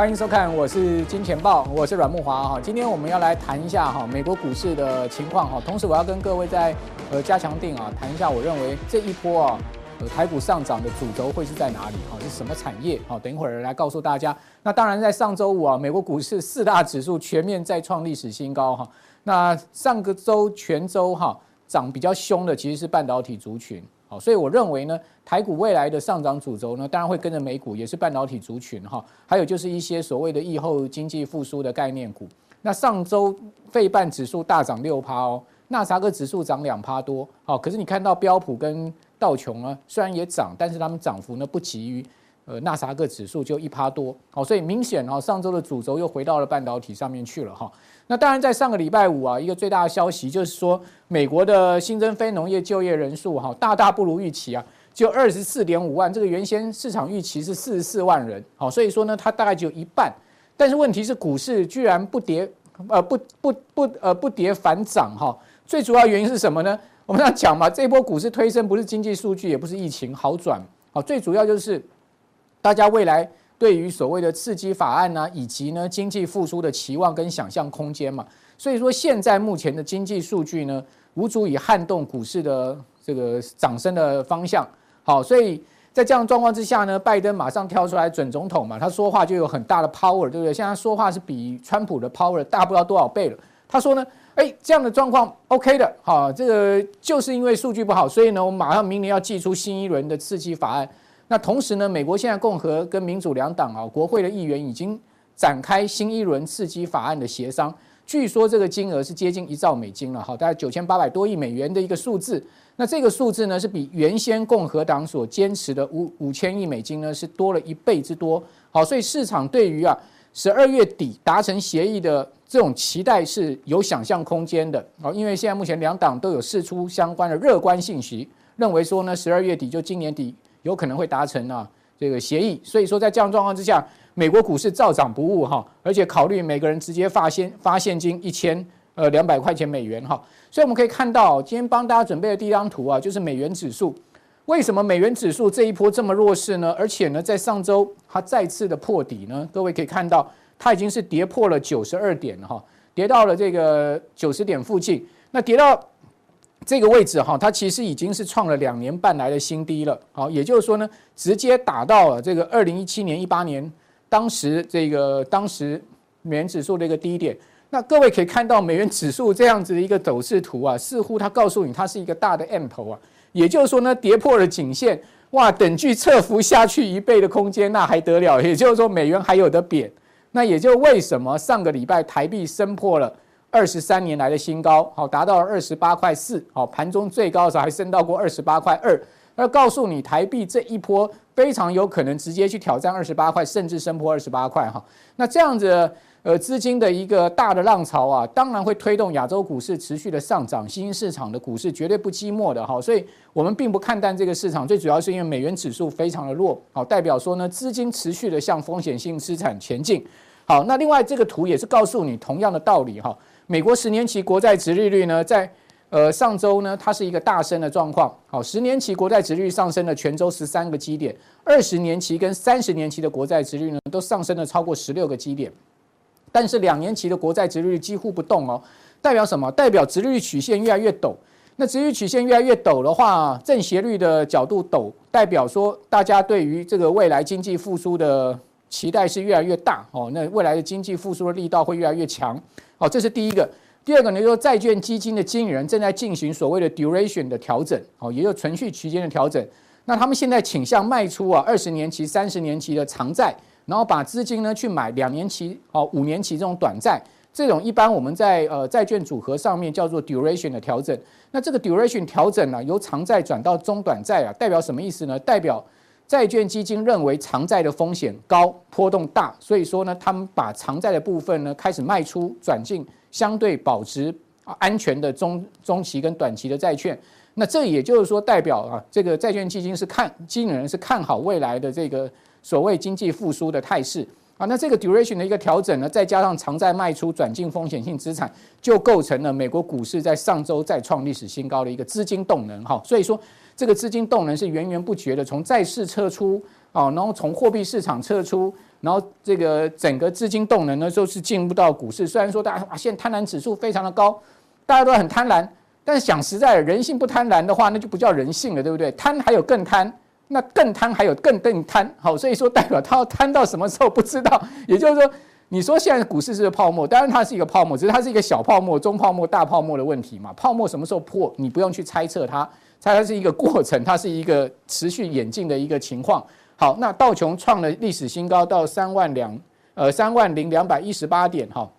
欢迎收看，我是金钱豹，我是阮慕华哈。今天我们要来谈一下哈美国股市的情况哈，同时我要跟各位在呃加强定啊谈一下，我认为这一波啊呃台股上涨的主轴会是在哪里哈？是什么产业？好，等一会儿来告诉大家。那当然在上周五啊，美国股市四大指数全面再创历史新高哈。那上个周全周哈涨比较凶的其实是半导体族群。好，所以我认为呢，台股未来的上涨主轴呢，当然会跟着美股，也是半导体族群哈，还有就是一些所谓的疫后经济复苏的概念股。那上周费半指数大涨六趴哦，纳斯达克指数涨两趴多，好，可是你看到标普跟道琼呢，虽然也涨，但是它们涨幅呢不及于。呃，纳斯达克指数就一趴多，好，所以明显啊，上周的主轴又回到了半导体上面去了哈。那当然，在上个礼拜五啊，一个最大的消息就是说，美国的新增非农业就业人数哈，大大不如预期啊，就二十四点五万，这个原先市场预期是四十四万人，好，所以说呢，它大概只有一半。但是问题是，股市居然不跌，呃，不不不，呃，不跌反涨哈。最主要原因是什么呢？我们这样讲嘛，这波股市推升不是经济数据，也不是疫情好转，好，最主要就是。大家未来对于所谓的刺激法案呢、以及呢经济复苏的期望跟想象空间嘛，所以说现在目前的经济数据呢，无足以撼动股市的这个涨升的方向。好，所以在这样状况之下呢，拜登马上跳出来准总统嘛，他说话就有很大的 power，对不对？现在说话是比川普的 power 大不知道多少倍了。他说呢，哎，这样的状况 OK 的，好，这个就是因为数据不好，所以呢，我们马上明年要祭出新一轮的刺激法案。那同时呢，美国现在共和跟民主两党啊，国会的议员已经展开新一轮刺激法案的协商，据说这个金额是接近一兆美金了，好，大概九千八百多亿美元的一个数字。那这个数字呢，是比原先共和党所坚持的五五千亿美金呢，是多了一倍之多。好，所以市场对于啊十二月底达成协议的这种期待是有想象空间的。好，因为现在目前两党都有释出相关的乐观信息，认为说呢，十二月底就今年底。有可能会达成啊这个协议，所以说在这样状况之下，美国股市照涨不误哈，而且考虑每个人直接发现发现金一千呃两百块钱美元哈，所以我们可以看到今天帮大家准备的第一张图啊，就是美元指数。为什么美元指数这一波这么弱势呢？而且呢，在上周它再次的破底呢？各位可以看到，它已经是跌破了九十二点哈，跌到了这个九十点附近，那跌到。这个位置哈，它其实已经是创了两年半来的新低了。好，也就是说呢，直接打到了这个二零一七年、一八年当时这个当时美元指数的一个低点。那各位可以看到美元指数这样子的一个走势图啊，似乎它告诉你它是一个大的 M 头啊。也就是说呢，跌破了颈线，哇，等距侧幅下去一倍的空间，那还得了？也就是说，美元还有得贬。那也就为什么上个礼拜台币升破了。二十三年来的新高，好，达到了二十八块四，好，盘中最高的时候还升到过二十八块二，那告诉你台币这一波非常有可能直接去挑战二十八块，甚至升破二十八块哈。那这样子呃资金的一个大的浪潮啊，当然会推动亚洲股市持续的上涨，新兴市场的股市绝对不寂寞的哈。所以我们并不看淡这个市场，最主要是因为美元指数非常的弱，好，代表说呢资金持续的向风险性资产前进。好，那另外这个图也是告诉你同样的道理哈。美国十年期国债殖利率呢，在呃上周呢，它是一个大升的状况。好，十年期国债殖利率上升了全周十三个基点，二十年期跟三十年期的国债殖利率呢，都上升了超过十六个基点。但是两年期的国债殖利率几乎不动哦，代表什么？代表殖利率曲线越来越陡。那殖利率曲线越来越陡的话，正斜率的角度陡，代表说大家对于这个未来经济复苏的期待是越来越大哦。那未来的经济复苏的力道会越来越强。好，这是第一个。第二个呢，就是债券基金的经理人正在进行所谓的 duration 的调整，好，也就是存续期间的调整。那他们现在倾向卖出啊二十年期、三十年期的长债，然后把资金呢去买两年期、哦五年期这种短债。这种一般我们在呃债券组合上面叫做 duration 的调整。那这个 duration 调整呢，由长债转到中短债啊，代表什么意思呢？代表债券基金认为长债的风险高、波动大，所以说呢，他们把长债的部分呢开始卖出，转进相对保值、安全的中中期跟短期的债券。那这也就是说，代表啊，这个债券基金是看经理人是看好未来的这个所谓经济复苏的态势啊。那这个 duration 的一个调整呢，再加上长债卖出，转进风险性资产，就构成了美国股市在上周再创历史新高的一个资金动能哈。所以说。这个资金动能是源源不绝的从债市撤出，哦，然后从货币市场撤出，然后这个整个资金动能呢，就是进入到股市。虽然说大家啊，现在贪婪指数非常的高，大家都很贪婪，但是想实在，人性不贪婪的话，那就不叫人性了，对不对？贪还有更贪，那更贪还有更更贪。好，所以说代表他要贪到什么时候不知道。也就是说，你说现在股市是个泡沫，当然它是一个泡沫，只是它是一个小泡沫、中泡沫、大泡沫的问题嘛。泡沫什么时候破，你不用去猜测它。它是一个过程，它是一个持续演进的一个情况。好，那道琼创了历史新高，到三万两呃三万零两百一十八点哈，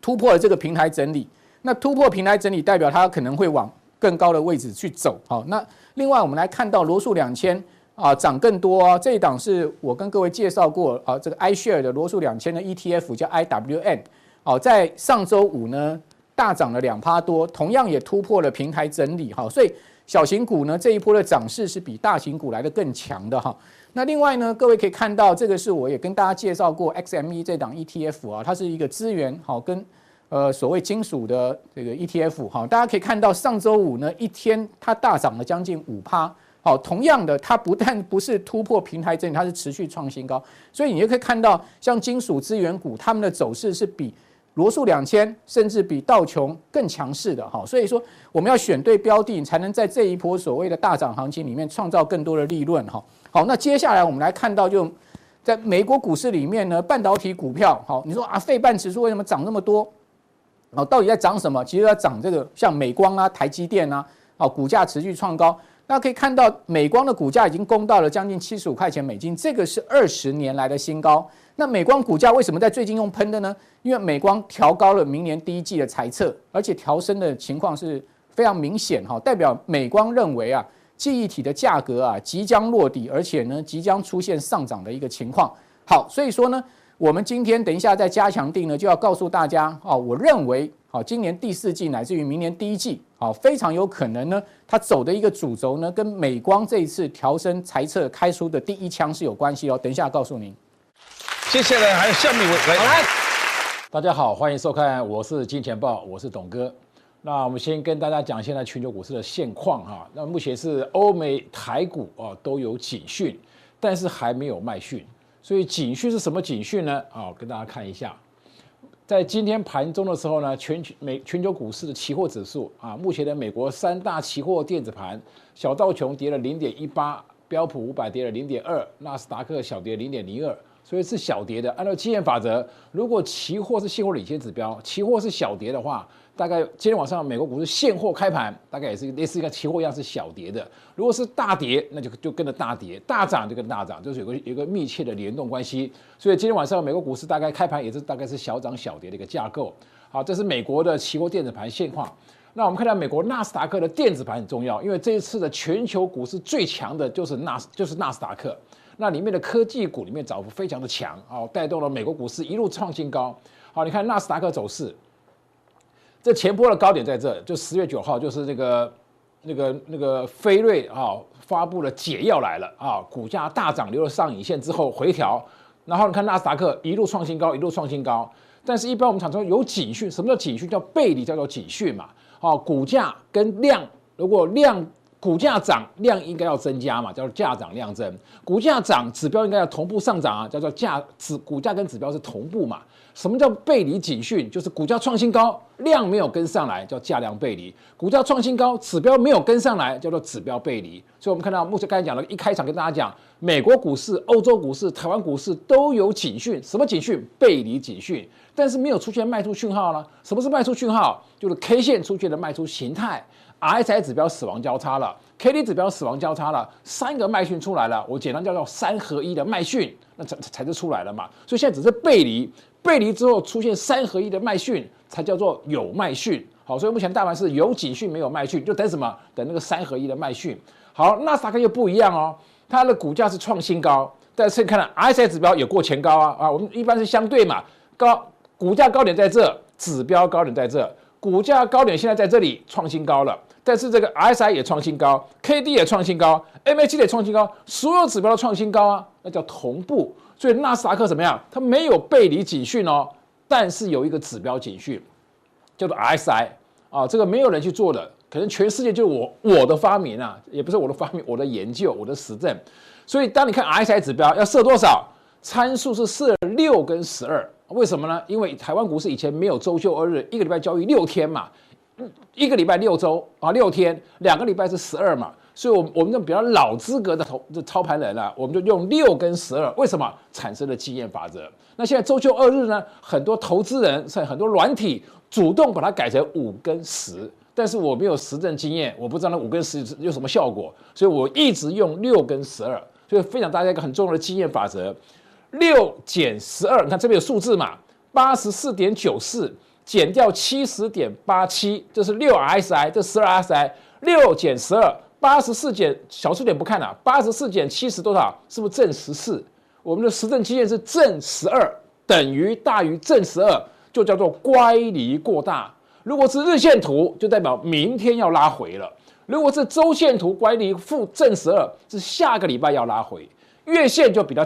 突破了这个平台整理。那突破平台整理，代表它可能会往更高的位置去走。好，那另外我们来看到罗素两千啊涨更多啊，这一档是我跟各位介绍过啊，这个 iShare 的罗素两千的 ETF 叫 IWN。好，在上周五呢大涨了两趴多，同样也突破了平台整理。好，所以。小型股呢，这一波的涨势是比大型股来得更强的哈。那另外呢，各位可以看到，这个是我也跟大家介绍过 XME 这档 ETF 啊，它是一个资源好跟呃所谓金属的这个 ETF 哈。大家可以看到，上周五呢一天它大涨了将近五趴。好，同样的，它不但不是突破平台整理，它是持续创新高。所以你就可以看到，像金属资源股，它们的走势是比。罗素两千甚至比道琼更强势的哈，所以说我们要选对标的，才能在这一波所谓的大涨行情里面创造更多的利润哈。好，那接下来我们来看到，就在美国股市里面呢，半导体股票好，你说啊，费半指数为什么涨那么多？哦，到底在涨什么？其实要涨这个像美光啊、台积电啊，哦，股价持续创高。那可以看到，美光的股价已经攻到了将近七十五块钱美金，这个是二十年来的新高。那美光股价为什么在最近用喷的呢？因为美光调高了明年第一季的财测，而且调升的情况是非常明显哈，代表美光认为啊，记忆体的价格啊即将落底，而且呢即将出现上涨的一个情况。好，所以说呢，我们今天等一下在加强定呢就要告诉大家哦，我认为。好，今年第四季乃至于明年第一季，好，非常有可能呢，它走的一个主轴呢，跟美光这一次调升财测开出的第一枪是有关系哦。等一下告诉您。接下来还有下面一位来，大家好，欢迎收看，我是金钱豹，我是董哥。那我们先跟大家讲现在全球股市的现况哈。那目前是欧美台股啊都有警讯，但是还没有卖讯。所以警讯是什么警讯呢？啊，跟大家看一下。在今天盘中的时候呢，全球美全球股市的期货指数啊，目前的美国三大期货电子盘，小道琼跌了零点一八，标普五百跌了零点二，纳斯达克小跌零点零二，所以是小跌的。按照经验法则，如果期货是现货领先指标，期货是小跌的话。大概今天晚上美国股市现货开盘，大概也是类似一个期货一样是小跌的。如果是大跌，那就就跟着大跌；大涨就跟大涨，就是有个有个密切的联动关系。所以今天晚上美国股市大概开盘也是大概是小涨小跌的一个架构。好，这是美国的期货电子盘现况。那我们看到美国纳斯达克的电子盘很重要，因为这一次的全球股市最强的就是纳就是纳斯达克，那里面的科技股里面涨幅非常的强，哦，带动了美国股市一路创新高。好，你看纳斯达克走势。这前波的高点在这，就十月九号，就是那个那个那个飞瑞啊发布了解药来了啊，股价大涨，留了上影线之后回调，然后你看纳斯达克一路创新高，一路创新高。但是，一般我们常说有警讯，什么叫警讯？叫背离，叫做警讯嘛。啊，股价跟量，如果量股价涨，量应该要增加嘛，叫做价涨量增。股价涨，指标应该要同步上涨啊，叫做价指股价跟指标是同步嘛。什么叫背离警讯？就是股价创新高，量没有跟上来，叫价量背离；股价创新高，指标没有跟上来，叫做指标背离。所以，我们看到目前刚才讲了，一开场跟大家讲，美国股市、欧洲股市、台湾股市都有警讯。什么警讯？背离警讯，但是没有出现卖出讯号呢？什么是卖出讯号？就是 K 线出现的卖出形态，RSI 指标死亡交叉了，KD 指标死亡交叉了，三个卖讯出来了。我简单叫做三合一的卖讯，那才才是出来了嘛。所以现在只是背离。背离之后出现三合一的卖讯，才叫做有卖讯。好，所以目前大盘是有警讯没有卖讯，就等什么？等那个三合一的卖讯。好，纳斯达克又不一样哦，它的股价是创新高，但是看到 RSI 指标也过前高啊啊，我们一般是相对嘛，高股价高点在这，指标高点在这，股价高点现在在这里创新高了，但是这个 RSI 也创新高，KD 也创新高，MACD 也创新高，所有指标都创新高啊，那叫同步。所以纳斯达克怎么样？它没有背离警讯哦，但是有一个指标警讯，叫做 RSI 啊，这个没有人去做的，可能全世界就我我的发明啊，也不是我的发明，我的研究，我的实证。所以当你看 RSI 指标要设多少，参数是设六跟十二，为什么呢？因为台湾股市以前没有周休二日，一个礼拜交易六天嘛，一个礼拜六周啊六天，两个礼拜是十二嘛。所以，我我们这比较老资格的投这操盘人啊，我们就用六跟十二，为什么产生了经验法则？那现在周休二日呢？很多投资人甚至很多软体主动把它改成五跟十，但是我没有实证经验，我不知道那五跟十有什么效果，所以我一直用六跟十二。所以分享大家一个很重要的经验法则：六减十二，你看这边有数字嘛？八十四点九四减掉七十点八七，这是六 RSI，这十二 RSI，六减十二。八十四减小数点不看了，八十四减七十多少？是不是正十四？我们的实证经验是正十二，等于大于正十二，就叫做乖离过大。如果是日线图，就代表明天要拉回了；如果是周线图，乖离负正十二，是下个礼拜要拉回。月线就比较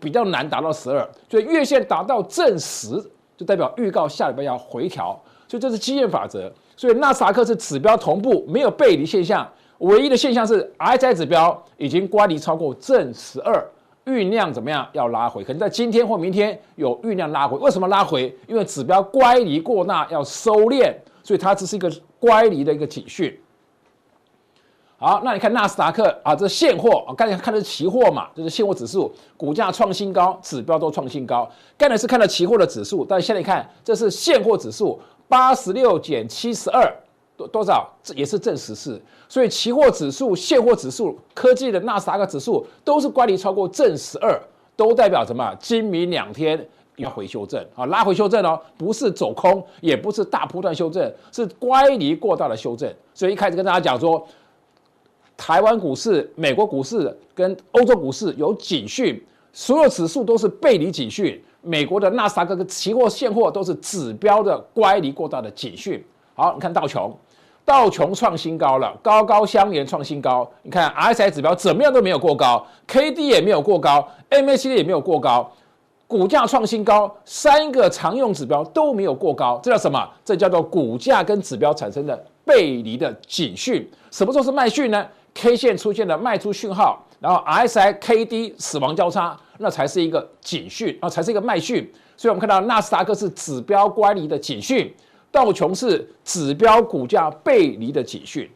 比较难达到十二，所以月线达到正十，就代表预告下礼拜要回调。所以这是经验法则。所以纳斯达克是指标同步，没有背离现象。唯一的现象是，RSI 指标已经乖离超过正十二，酝酿怎么样？要拉回，可能在今天或明天有酝酿拉回。为什么拉回？因为指标乖离过大，要收敛，所以它只是一个乖离的一个警讯。好，那你看纳斯达克啊，这是现货啊，刚才看的是期货嘛，就是现货指数，股价创新高，指标都创新高。刚才是看了期货的指数，但现在看这是现货指数，八十六减七十二。多多少？这也是正十四，所以期货指数、现货指数、科技的纳斯达克指数都是乖离超过正十二，都代表什么？今明两天要回修正啊，拉回修正哦，不是走空，也不是大波段修正，是乖离过大的修正。所以一开始跟大家讲说，台湾股市、美国股市跟欧洲股市有警讯，所有指数都是背离警讯，美国的纳斯达克跟期货、现货都是指标的乖离过大的警讯。好，你看道琼。道琼创新高了，高高相连创新高。你看 RSI 指标怎么样都没有过高，KD 也没有过高，MACD 也没有过高，股价创新高，三个常用指标都没有过高，这叫什么？这叫做股价跟指标产生的背离的警讯。什么时候是卖讯呢？K 线出现了卖出讯号，然后 RSI、KD 死亡交叉，那才是一个警讯，啊才是一个卖讯。所以我们看到纳斯达克是指标乖离的警讯。道琼是指标股价背离的警讯。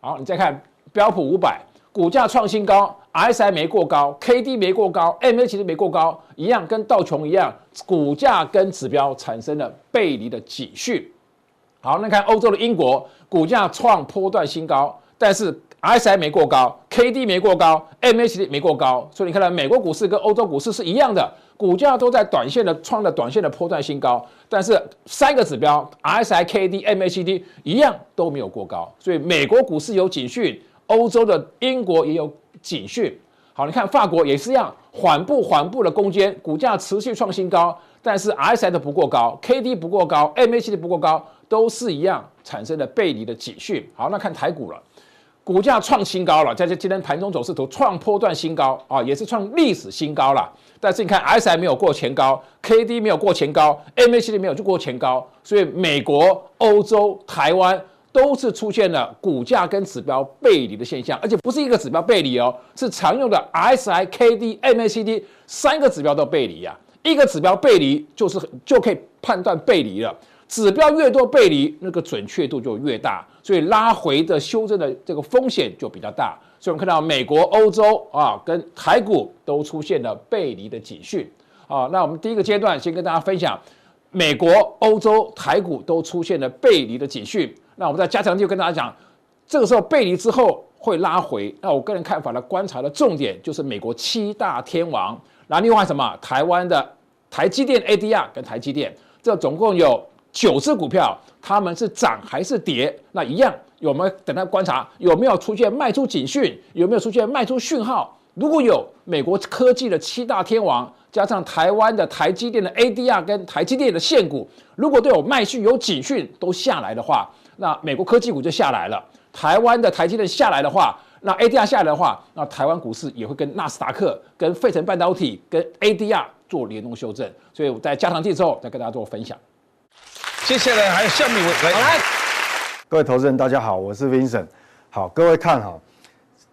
好，你再看标普五百，股价创新高，RSI 没过高，KD 没过高，MACD 没过高，一样跟道琼一样，股价跟指标产生了背离的警讯。好，那看欧洲的英国，股价创波段新高，但是 RSI 没过高，KD 没过高，MACD 没过高，所以你看到美国股市跟欧洲股市是一样的。股价都在短线的创了短线的波段新高，但是三个指标 RSI、KD、MACD 一样都没有过高，所以美国股市有警讯，欧洲的英国也有警讯。好，你看法国也是一样，缓步缓步的攻坚，股价持续创新高，但是 RSI 的不过高，KD 不过高，MACD 不过高，都是一样产生了背离的警讯。好，那看台股了，股价创新高了，在这今天盘中走势图创波段新高啊，也是创历史新高了。但是你看，S I 没有过前高，KD 没有过前高，MACD 没有就过前高，所以美国、欧洲、台湾都是出现了股价跟指标背离的现象，而且不是一个指标背离哦，是常用的 S I、KD、MACD 三个指标都背离啊，一个指标背离就是就可以判断背离了，指标越多背离，那个准确度就越大，所以拉回的修正的这个风险就比较大。所以我们看到美国、欧洲啊，跟台股都出现了背离的警讯啊。那我们第一个阶段先跟大家分享，美国、欧洲、台股都出现了背离的警讯。那我们在加强就跟大家讲，这个时候背离之后会拉回。那我个人看法的观察的重点就是美国七大天王，那另外什么？台湾的台积电 ADR 跟台积电，这总共有九只股票，他们是涨还是跌？那一样。有没有等待观察有没有出现卖出警讯？有没有出现卖出讯号？如果有，美国科技的七大天王加上台湾的台积电的 ADR 跟台积电的现股，如果都有卖讯有警讯都下来的话，那美国科技股就下来了。台湾的台积电下来的话，那 ADR 下来的话，那台湾股市也会跟纳斯达克、跟费城半导体、跟 ADR 做联动修正。所以我在加强錠之后再跟大家做分享。接下来还有下面来。各位投资人，大家好，我是 Vincent。好，各位看哈，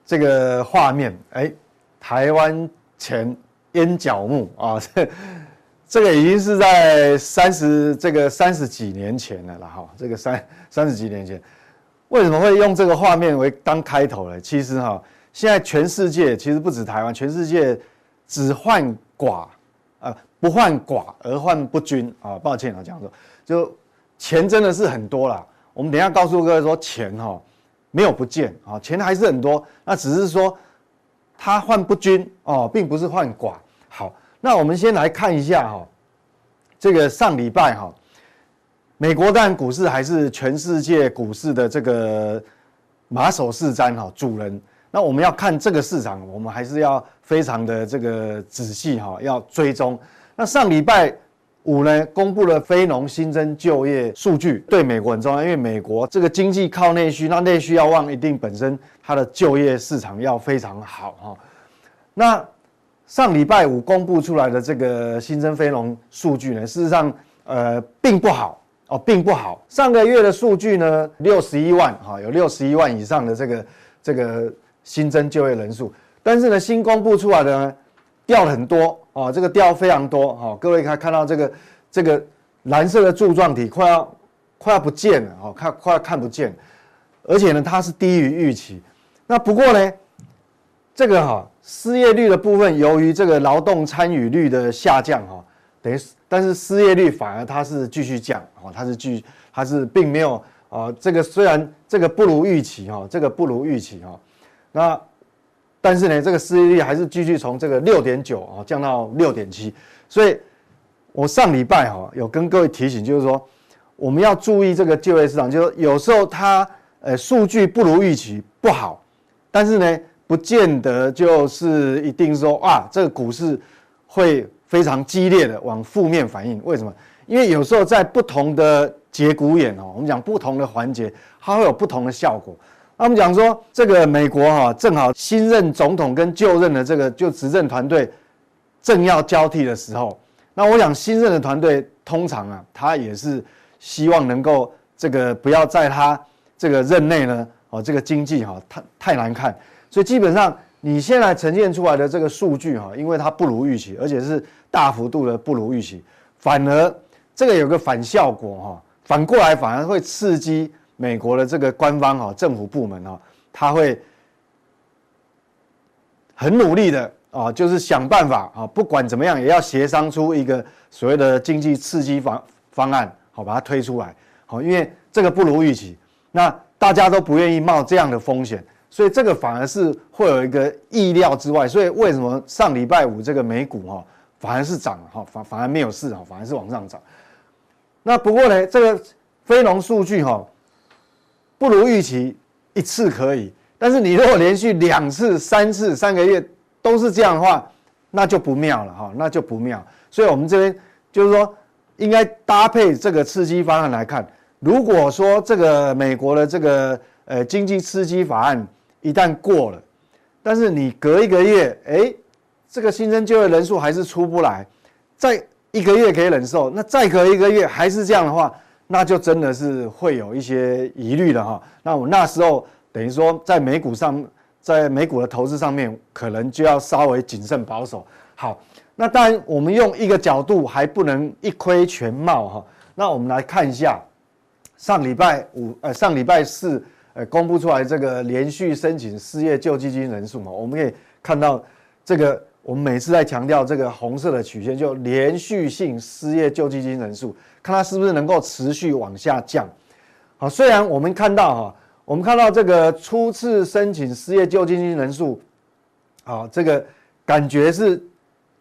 这个画面，哎，台湾前烟角木啊，这 这个已经是在三十这个三十几年前了了哈，这个三三十几年前，为什么会用这个画面为当开头呢？其实哈，现在全世界其实不止台湾，全世界只患寡啊，不患寡而患不均啊。抱歉啊，讲说就钱真的是很多啦。我们等一下告诉各位说钱哈。没有不见啊，钱还是很多，那只是说它患不均哦，并不是患寡。好，那我们先来看一下哈，这个上礼拜哈，美国当然股市还是全世界股市的这个马首是瞻哈，主人。那我们要看这个市场，我们还是要非常的这个仔细哈，要追踪。那上礼拜。五呢，公布了非农新增就业数据，对美国很重要，因为美国这个经济靠内需，那内需要旺，一定本身它的就业市场要非常好哈。那上礼拜五公布出来的这个新增非农数据呢，事实上呃并不好哦，并不好。上个月的数据呢，六十一万哈，有六十一万以上的这个这个新增就业人数，但是呢，新公布出来的呢，掉了很多。哦，这个掉非常多哈，各位可以看到这个这个蓝色的柱状体快要快要不见了哦，看快要看不见，而且呢，它是低于预期。那不过呢，这个哈失业率的部分，由于这个劳动参与率的下降哈，等于但是失业率反而它是继续降哦，它是继它是并没有啊，这个虽然这个不如预期哈，这个不如预期哈，那。但是呢，这个失业率还是继续从这个六点九啊降到六点七，所以我上礼拜哈有跟各位提醒，就是说我们要注意这个就业市场，就是有时候它呃数据不如预期不好，但是呢不见得就是一定说啊这个股市会非常激烈的往负面反应。为什么？因为有时候在不同的节骨眼哦，我们讲不同的环节，它会有不同的效果。他们讲说，这个美国哈正好新任总统跟就任的这个就执政团队正要交替的时候，那我想新任的团队通常啊，他也是希望能够这个不要在他这个任内呢，哦这个经济哈太太难看，所以基本上你现在呈现出来的这个数据哈，因为它不如预期，而且是大幅度的不如预期，反而这个有个反效果哈，反过来反而会刺激。美国的这个官方哈政府部门哈，他会很努力的啊，就是想办法啊，不管怎么样也要协商出一个所谓的经济刺激方方案，好把它推出来。好，因为这个不如预期，那大家都不愿意冒这样的风险，所以这个反而是会有一个意料之外。所以为什么上礼拜五这个美股哈反而是涨哈，反反而没有事哈，反而是往上涨。那不过呢，这个非农数据哈。不如预期一次可以，但是你如果连续两次、三次、三个月都是这样的话，那就不妙了哈，那就不妙。所以我们这边就是说，应该搭配这个刺激方案来看。如果说这个美国的这个呃经济刺激法案一旦过了，但是你隔一个月，哎，这个新增就业人数还是出不来，再一个月可以忍受，那再隔一个月还是这样的话。那就真的是会有一些疑虑了哈。那我那时候等于说，在美股上，在美股的投资上面，可能就要稍微谨慎保守。好，那当然我们用一个角度还不能一窥全貌哈。那我们来看一下上礼拜五呃上礼拜四呃公布出来这个连续申请失业救济金人数嘛，我们可以看到这个我们每次在强调这个红色的曲线，就连续性失业救济金人数。看它是不是能够持续往下降，好，虽然我们看到哈，我们看到这个初次申请失业救济金人数，啊，这个感觉是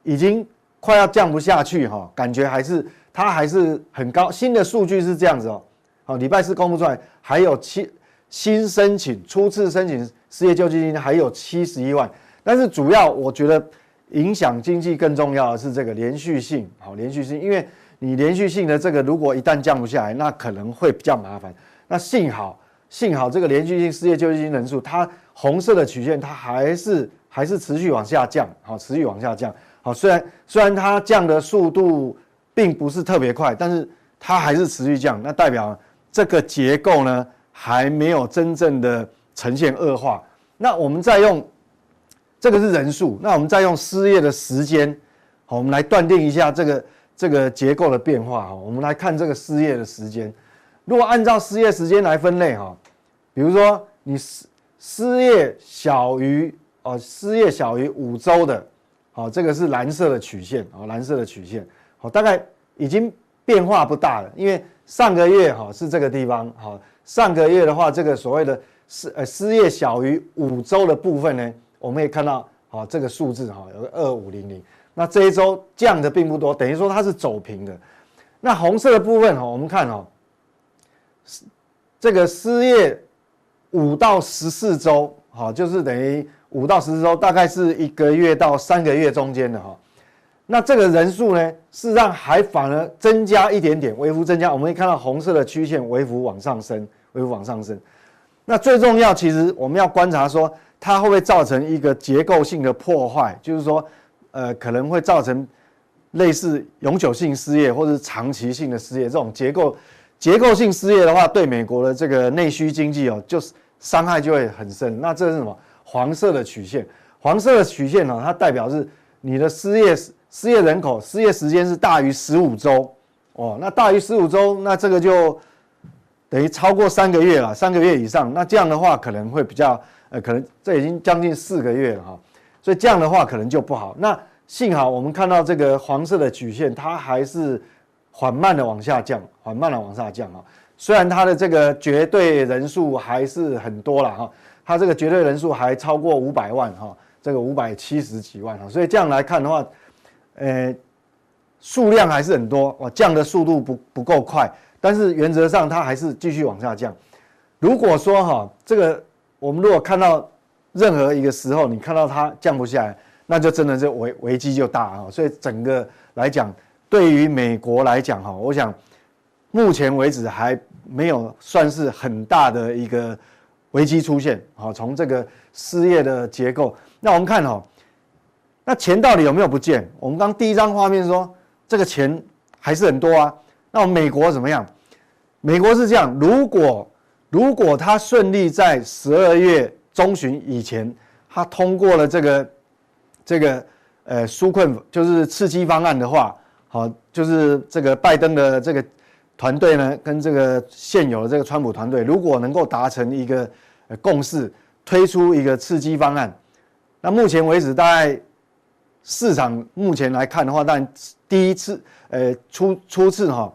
已经快要降不下去哈，感觉还是它还是很高。新的数据是这样子哦，好，礼拜四公布出来，还有七新申请初次申请失业救济金还有七十一万，但是主要我觉得影响经济更重要的是这个连续性，好，连续性，因为。你连续性的这个，如果一旦降不下来，那可能会比较麻烦。那幸好，幸好这个连续性失业救济金人数，它红色的曲线，它还是还是持续往下降，好，持续往下降。好，虽然虽然它降的速度并不是特别快，但是它还是持续降，那代表这个结构呢还没有真正的呈现恶化。那我们再用这个是人数，那我们再用失业的时间，好，我们来断定一下这个这个结构的变化哈。我们来看这个失业的时间，如果按照失业时间来分类哈，比如说你失失业小于哦失业小于五周的，好，这个是蓝色的曲线啊，蓝色的曲线，好，大概已经变化不大了，因为上个月哈是这个地方，好，上个月的话，这个所谓的失呃失业小于五周的部分呢，我们可以看到，好，这个数字哈有个二五零零，那这一周降的并不多，等于说它是走平的。那红色的部分哈，我们看哈，这个失业五到十四周，好，就是等于。五到十四周，大概是一个月到三个月中间的哈。那这个人数呢，事实上还反而增加一点点，微幅增加。我们可以看到红色的曲线微幅往上升，微幅往上升。那最重要，其实我们要观察说，它会不会造成一个结构性的破坏，就是说，呃，可能会造成类似永久性失业或者长期性的失业这种结构结构性失业的话，对美国的这个内需经济哦，就是伤害就会很深。那这是什么？黄色的曲线，黄色的曲线呢，它代表是你的失业失业人口失业时间是大于十五周哦，那大于十五周，那这个就等于超过三个月了，三个月以上，那这样的话可能会比较呃，可能这已经将近四个月了哈，所以这样的话可能就不好。那幸好我们看到这个黄色的曲线，它还是缓慢的往下降，缓慢的往下降啊，虽然它的这个绝对人数还是很多了哈。它这个绝对人数还超过五百万哈，这个五百七十几万哈，所以这样来看的话，呃，数量还是很多哦，降的速度不不够快，但是原则上它还是继续往下降。如果说哈，这个我们如果看到任何一个时候，你看到它降不下来，那就真的是危危机就大啊。所以整个来讲，对于美国来讲哈，我想目前为止还没有算是很大的一个。危机出现，好，从这个失业的结构，那我们看哈，那钱到底有没有不见？我们刚第一张画面说，这个钱还是很多啊。那我们美国怎么样？美国是这样，如果如果他顺利在十二月中旬以前，他通过了这个这个呃纾困就是刺激方案的话，好，就是这个拜登的这个。团队呢，跟这个现有的这个川普团队，如果能够达成一个共识，推出一个刺激方案，那目前为止，大概市场目前来看的话，但第一次，呃，初初次哈，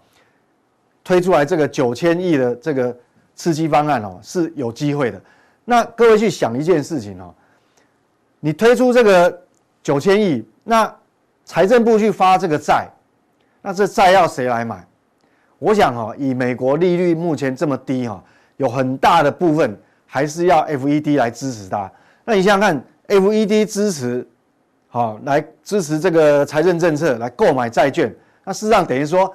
推出来这个九千亿的这个刺激方案哦，是有机会的。那各位去想一件事情哦，你推出这个九千亿，那财政部去发这个债，那这债要谁来买？我想哈，以美国利率目前这么低哈，有很大的部分还是要 FED 来支持它。那你想想看，FED 支持，好来支持这个财政政策来购买债券，那事实上等于说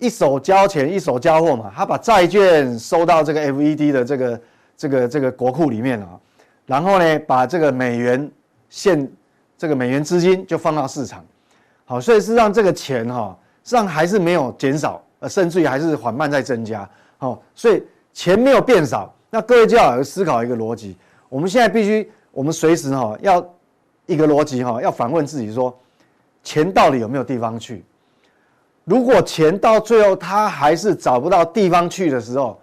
一手交钱一手交货嘛，他把债券收到这个 FED 的这个这个这个国库里面啊，然后呢把这个美元现这个美元资金就放到市场，好，所以事实上这个钱哈，实际上还是没有减少。呃，甚至于还是缓慢在增加，好，所以钱没有变少，那各位就要思考一个逻辑，我们现在必须，我们随时哈要一个逻辑哈，要反问自己说，钱到底有没有地方去？如果钱到最后它还是找不到地方去的时候，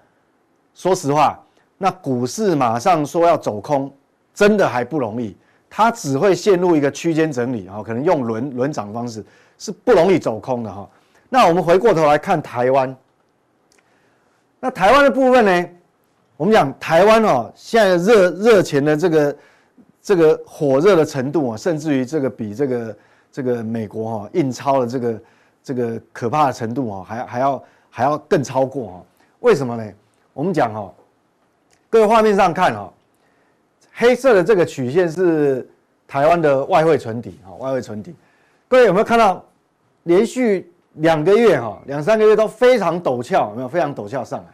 说实话，那股市马上说要走空，真的还不容易，它只会陷入一个区间整理啊，可能用轮轮涨方式是不容易走空的哈。那我们回过头来看台湾，那台湾的部分呢？我们讲台湾哦，现在热热钱的这个这个火热的程度啊，甚至于这个比这个这个美国哈印钞的这个这个可怕的程度啊，还还要还要更超过哈？为什么呢？我们讲哈，各位画面上看哈，黑色的这个曲线是台湾的外汇存底哈，外汇存底，各位有没有看到连续？两个月哈，两三个月都非常陡峭，有没有非常陡峭上来？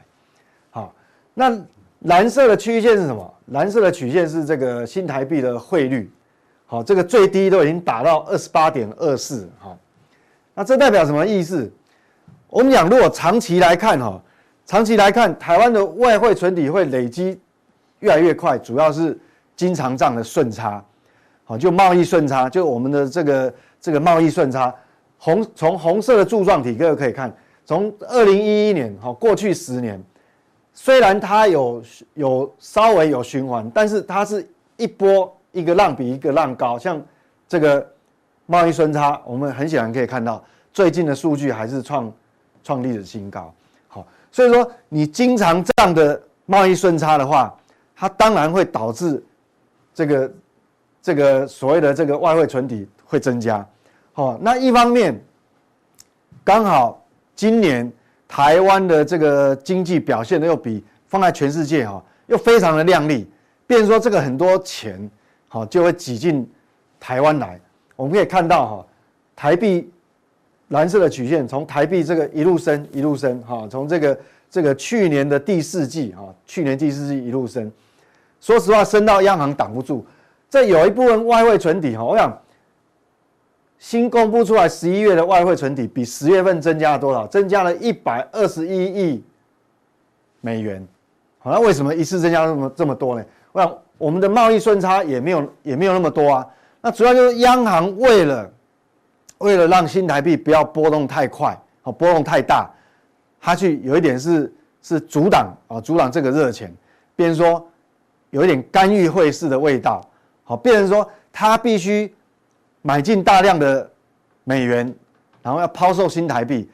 好，那蓝色的曲线是什么？蓝色的曲线是这个新台币的汇率，好，这个最低都已经达到二十八点二四，好，那这代表什么意思？我们讲，如果长期来看哈，长期来看，台湾的外汇存底会累积越来越快，主要是经常账的顺差，好，就贸易顺差，就我们的这个这个贸易顺差，红从红色的柱状体，各位可以看，从二零一一年，哈，过去十年，虽然它有有稍微有循环，但是它是一波一个浪比一个浪高，像这个贸易顺差，我们很显然可以看到，最近的数据还是创创历史新高，好，所以说你经常这样的贸易顺差的话，它当然会导致这个这个所谓的这个外汇存底会增加，好，那一方面刚好今年台湾的这个经济表现的又比放在全世界哈又非常的亮丽，变说这个很多钱好就会挤进台湾来，我们可以看到哈台币蓝色的曲线从台币这个一路升一路升哈，从这个这个去年的第四季哈，去年第四季一路升。说实话，升到央行挡不住。这有一部分外汇存底哈，我想新公布出来十一月的外汇存底比十月份增加了多少？增加了一百二十一亿美元。好，那为什么一次增加那么这么多呢？我想我们的贸易顺差也没有也没有那么多啊。那主要就是央行为了为了让新台币不要波动太快，好波动太大，它去有一点是是阻挡啊阻挡这个热钱，比如说。有一点干预汇市的味道，好，变成说他必须买进大量的美元，然后要抛售新台币，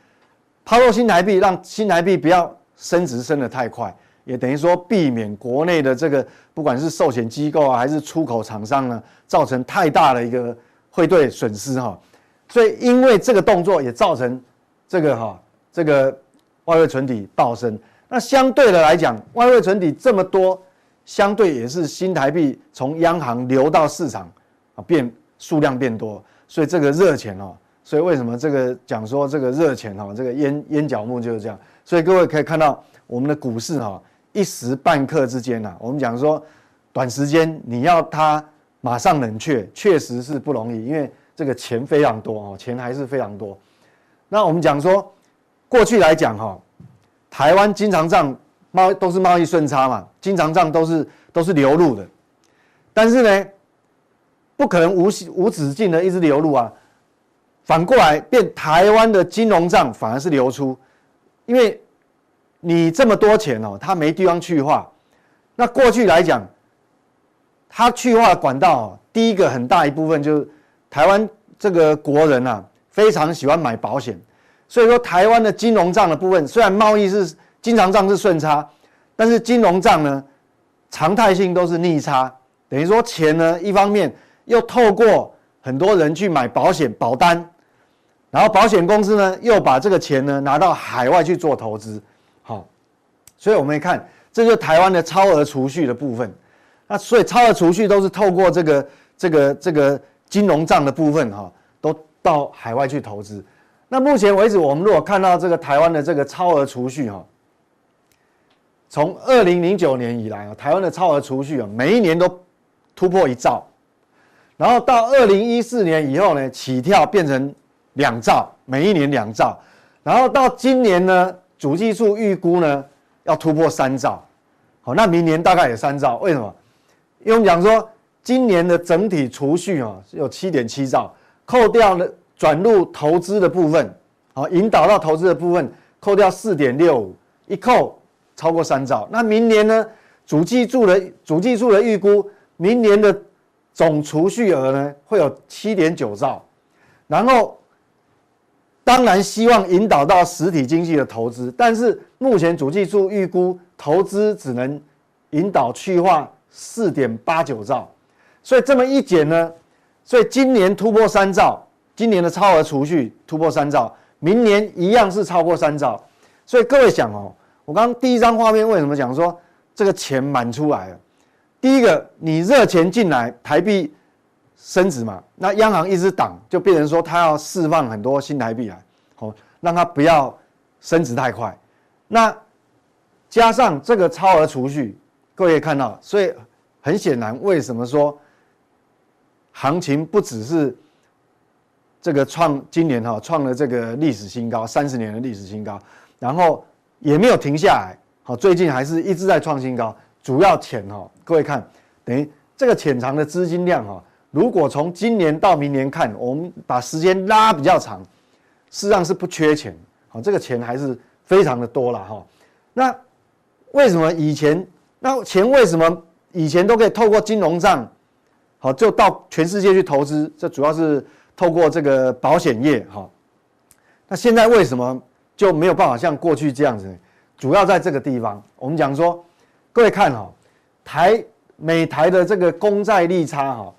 抛售新台币，让新台币不要升值升得太快，也等于说避免国内的这个不管是寿险机构啊，还是出口厂商呢，造成太大的一个汇兑损失哈。所以因为这个动作也造成这个哈这个外汇存底暴升。那相对的来讲，外汇存底这么多。相对也是新台币从央行流到市场啊，变数量变多，所以这个热钱哦，所以为什么这个讲说这个热钱哈，这个烟烟脚目就是这样。所以各位可以看到我们的股市哈，一时半刻之间呐，我们讲说短时间你要它马上冷却，确实是不容易，因为这个钱非常多哦，钱还是非常多。那我们讲说过去来讲哈，台湾经常账。贸都是贸易顺差嘛，经常账都是都是流入的，但是呢，不可能无无止境的一直流入啊。反过来变台湾的金融账反而是流出，因为你这么多钱哦，它没地方去化。那过去来讲，它去化管道哦，第一个很大一部分就是台湾这个国人啊，非常喜欢买保险，所以说台湾的金融账的部分，虽然贸易是。经常账是顺差，但是金融账呢，常态性都是逆差，等于说钱呢，一方面又透过很多人去买保险保单，然后保险公司呢又把这个钱呢拿到海外去做投资，所以我们一看，这就是台湾的超额储蓄的部分，那所以超额储蓄都是透过这个这个这个金融账的部分哈，都到海外去投资。那目前为止，我们如果看到这个台湾的这个超额储蓄哈。从二零零九年以来啊，台湾的超额储蓄啊，每一年都突破一兆，然后到二零一四年以后呢，起跳变成两兆，每一年两兆，然后到今年呢，主计处预估呢要突破三兆，好，那明年大概也三兆，为什么？因为我们讲说今年的整体储蓄啊有七点七兆，扣掉了转入投资的部分，好，引导到投资的部分，扣掉四点六五，一扣。超过三兆，那明年呢？主计处的主计处的预估，明年的总储蓄额呢会有七点九兆，然后当然希望引导到实体经济的投资，但是目前主计处预估投资只能引导去化四点八九兆，所以这么一减呢，所以今年突破三兆，今年的超额储蓄突破三兆，明年一样是超过三兆，所以各位想哦。我刚刚第一张画面为什么讲说这个钱满出来了？第一个，你热钱进来，台币升值嘛，那央行一直挡，就变成说他要释放很多新台币来，好，让它不要升值太快。那加上这个超额储蓄，各位可以看到，所以很显然，为什么说行情不只是这个创今年哈创了这个历史新高，三十年的历史新高，然后。也没有停下来，好，最近还是一直在创新高。主要钱哈，各位看，等于这个潜藏的资金量哈，如果从今年到明年看，我们把时间拉比较长，事实上是不缺钱，好，这个钱还是非常的多了哈。那为什么以前那钱为什么以前都可以透过金融账，好，就到全世界去投资？这主要是透过这个保险业哈。那现在为什么就没有办法像过去这样子？主要在这个地方，我们讲说，各位看哈，台美台的这个公债利差哈，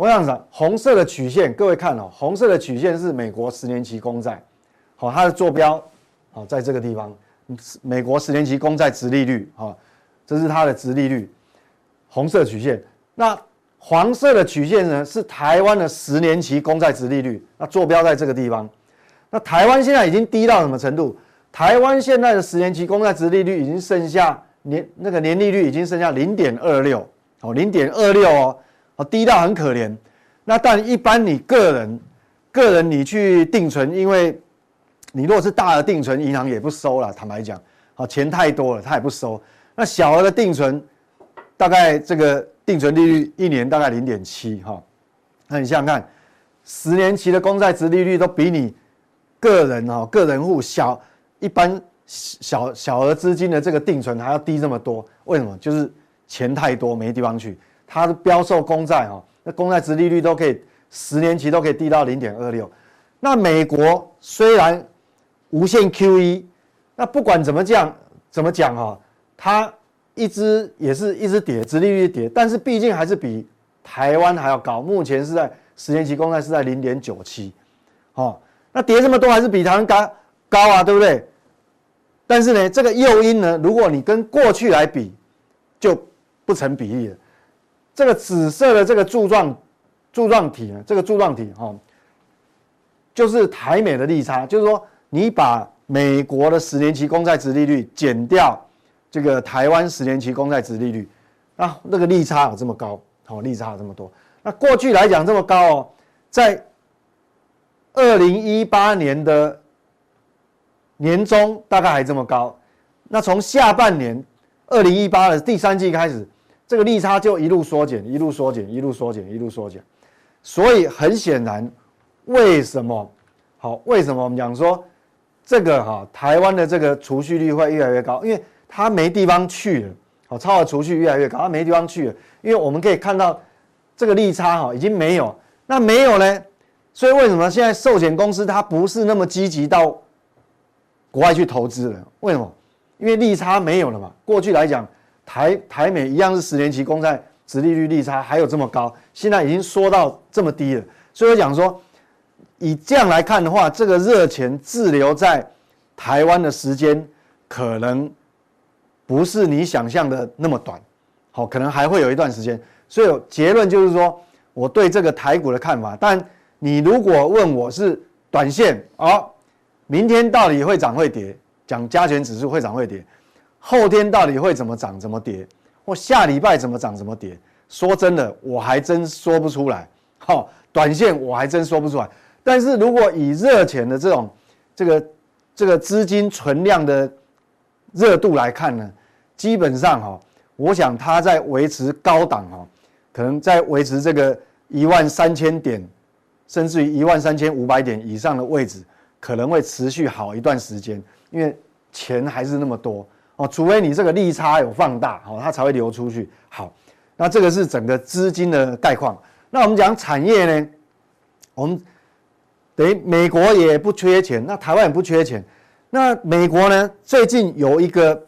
我想讲红色的曲线，各位看哦，红色的曲线是美国十年期公债，好，它的坐标好在这个地方，美国十年期公债殖利率哈，这是它的殖利率，红色曲线。那黄色的曲线呢，是台湾的十年期公债殖利率，那坐标在这个地方。那台湾现在已经低到什么程度？台湾现在的十年期公债殖利率已经剩下年那个年利率已经剩下零点二六哦，零点二六哦，哦低到很可怜。那但一般你个人个人你去定存，因为你如果是大额定存，银行也不收了。坦白讲，好钱太多了，他也不收。那小额的定存，大概这个定存利率一年大概零点七哈。那你想想看，十年期的公债值利率都比你个人哈个人户小。一般小小额资金的这个定存还要低这么多，为什么？就是钱太多没地方去。它的标售公债哈，那公债殖利率都可以十年期都可以低到零点二六。那美国虽然无限 QE，那不管怎么讲怎么讲哈，它一直也是一直跌，殖利率跌，但是毕竟还是比台湾还要高。目前是在十年期公债是在零点九七，哦，那跌这么多还是比台湾高高啊，对不对？但是呢，这个诱因呢，如果你跟过去来比，就不成比例了。这个紫色的这个柱状柱状体呢，这个柱状体哈、哦，就是台美的利差，就是说你把美国的十年期公债殖利率减掉这个台湾十年期公债殖利率，啊，那个利差有这么高，好、哦，利差有这么多。那过去来讲这么高哦，在二零一八年的。年终大概还这么高，那从下半年二零一八的第三季开始，这个利差就一路缩减，一路缩减，一路缩减，一路缩减。所以很显然，为什么好？为什么我们讲说这个哈台湾的这个储蓄率会越来越高？因为它没地方去了，好，超额储蓄越来越高，它没地方去了。因为我们可以看到这个利差哈已经没有，那没有呢？所以为什么现在寿险公司它不是那么积极到？国外去投资了，为什么？因为利差没有了嘛。过去来讲，台台美一样是十年期公债殖利率利差还有这么高，现在已经缩到这么低了。所以我讲说，以这样来看的话，这个热钱滞留在台湾的时间可能不是你想象的那么短，好，可能还会有一段时间。所以结论就是说，我对这个台股的看法。但你如果问我是短线啊。明天到底会涨会跌？讲加权指数会涨会跌，后天到底会怎么涨怎么跌？或下礼拜怎么涨怎么跌？说真的，我还真说不出来。好，短线我还真说不出来。但是如果以热钱的这种这个这个资金存量的热度来看呢，基本上哈，我想它在维持高档哈，可能在维持这个一万三千点，甚至于一万三千五百点以上的位置。可能会持续好一段时间，因为钱还是那么多哦，除非你这个利差有放大，哦，它才会流出去。好，那这个是整个资金的概况。那我们讲产业呢，我们等于美国也不缺钱，那台湾也不缺钱。那美国呢，最近有一个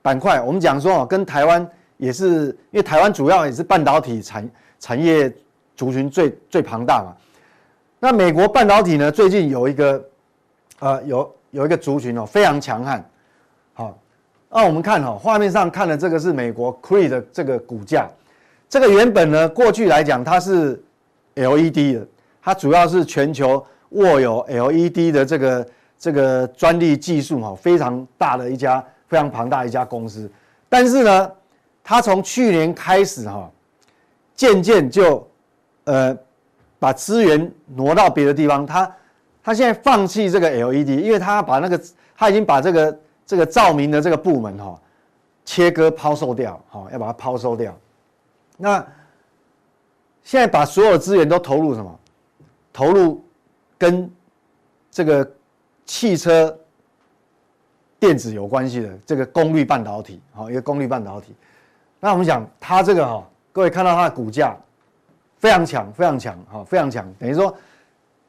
板块，我们讲说哦，跟台湾也是，因为台湾主要也是半导体产产业族群最最庞大嘛。那美国半导体呢？最近有一个，呃，有有一个族群哦，非常强悍。那我们看哈，画面上看的这个是美国 Cree 的这个股价。这个原本呢，过去来讲它是 LED 的，它主要是全球握有 LED 的这个这个专利技术哈，非常大的一家非常庞大一家公司。但是呢，它从去年开始哈，渐渐就呃。把资源挪到别的地方，他他现在放弃这个 LED，因为他把那个他已经把这个这个照明的这个部门哈切割抛售掉，哈要把它抛售掉。那现在把所有资源都投入什么？投入跟这个汽车电子有关系的这个功率半导体，好，一个功率半导体。那我们讲它这个哈，各位看到它的股价非常强，非常强，哈，非常强。等于说，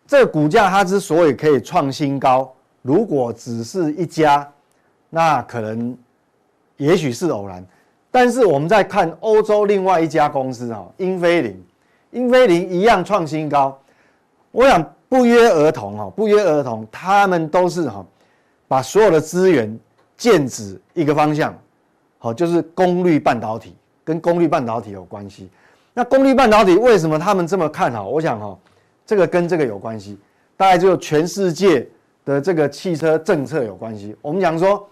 这个股价它之所以可以创新高，如果只是一家，那可能也许是偶然。但是我们在看欧洲另外一家公司哈，英飞凌，英飞凌一样创新高。我想不约而同哈，不约而同，他们都是哈，把所有的资源剑指一个方向，好，就是功率半导体，跟功率半导体有关系。那功率半导体为什么他们这么看好？我想哈，这个跟这个有关系，大概就全世界的这个汽车政策有关系。我们讲说，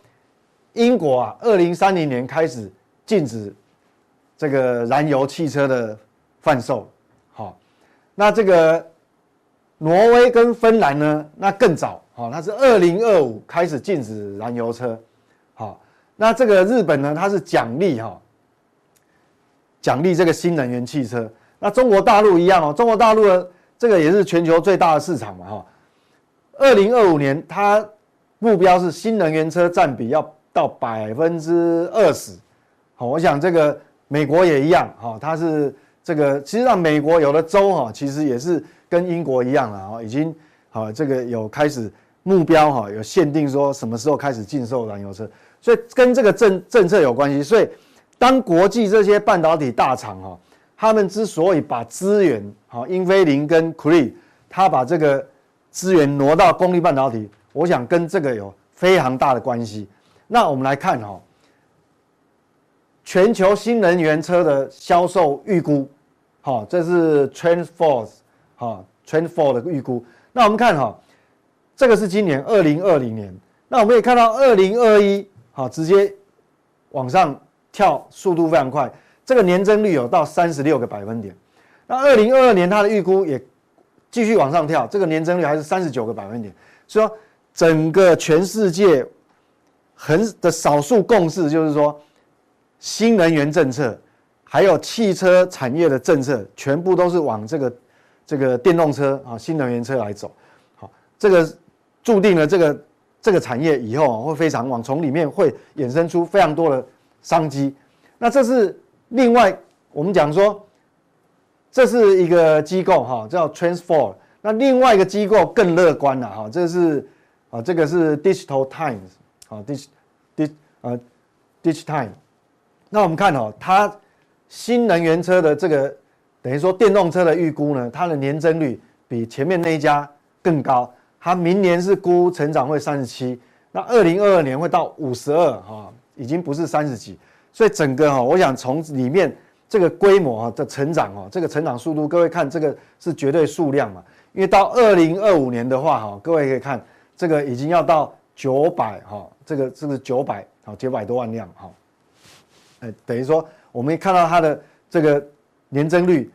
英国啊，二零三零年开始。禁止这个燃油汽车的贩售，好，那这个挪威跟芬兰呢？那更早，好，它是二零二五开始禁止燃油车，好，那这个日本呢？它是奖励哈，奖励这个新能源汽车。那中国大陆一样哦，中国大陆的这个也是全球最大的市场嘛，哈，二零二五年它目标是新能源车占比要到百分之二十。好，我想这个美国也一样，哈，它是这个，其实让美国有的州哈，其实也是跟英国一样了，哈，已经好这个有开始目标哈，有限定说什么时候开始禁售燃油车，所以跟这个政政策有关系。所以当国际这些半导体大厂哈，他们之所以把资源，哈，英飞凌跟 Cree，他把这个资源挪到功率半导体，我想跟这个有非常大的关系。那我们来看哈。全球新能源车的销售预估，好，这是 TrendForce 哈 TrendForce 的预估。那我们看哈，这个是今年二零二零年。那我们可以看到二零二一，好，直接往上跳，速度非常快。这个年增率有到三十六个百分点。那二零二二年它的预估也继续往上跳，这个年增率还是三十九个百分点。所以说，整个全世界很的少数共识就是说。新能源政策，还有汽车产业的政策，全部都是往这个这个电动车啊，新能源车来走。好，这个注定了这个这个产业以后会非常往，从里面会衍生出非常多的商机。那这是另外我们讲说，这是一个机构哈，叫 Transform，。那另外一个机构更乐观了哈，这是啊，这个是 Digital Times 啊，Dig Dig 呃 Digitime。那我们看哦，它新能源车的这个等于说电动车的预估呢，它的年增率比前面那一家更高。它明年是估成长会三十七，那二零二二年会到五十二哈，已经不是三十几。所以整个哈，我想从里面这个规模啊的成长哦，这个成长速度，各位看这个是绝对数量嘛？因为到二零二五年的话哈，各位可以看这个已经要到九百哈，这个是不是九百好九百多万辆哈？等于说，我们看到它的这个年增率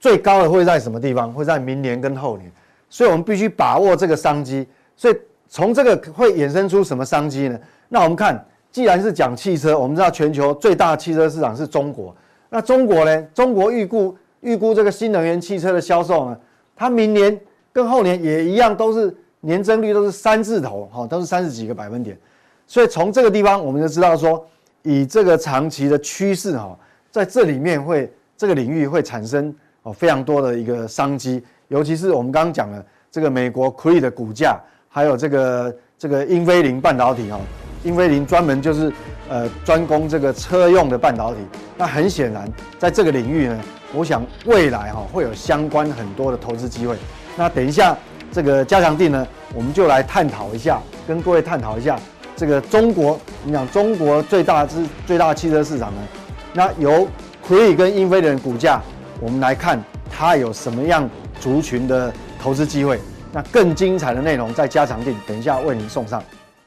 最高的会在什么地方？会在明年跟后年，所以我们必须把握这个商机。所以从这个会衍生出什么商机呢？那我们看，既然是讲汽车，我们知道全球最大的汽车市场是中国。那中国呢？中国预估预估这个新能源汽车的销售呢，它明年跟后年也一样，都是年增率都是三字头，哈，都是三十几个百分点。所以从这个地方，我们就知道说。以这个长期的趋势哈，在这里面会这个领域会产生哦非常多的一个商机，尤其是我们刚刚讲的这个美国 Cree 的股价，还有这个这个英飞凌半导体哈，英飞凌专门就是呃专攻这个车用的半导体，那很显然在这个领域呢，我想未来哈会有相关很多的投资机会。那等一下这个加强定呢，我们就来探讨一下，跟各位探讨一下。这个中国，你讲中国最大之最大的汽车市场呢？那由 Cree 跟英飞凌的股价，我们来看它有什么样族群的投资机会。那更精彩的内容在加强定，等一下为您送上。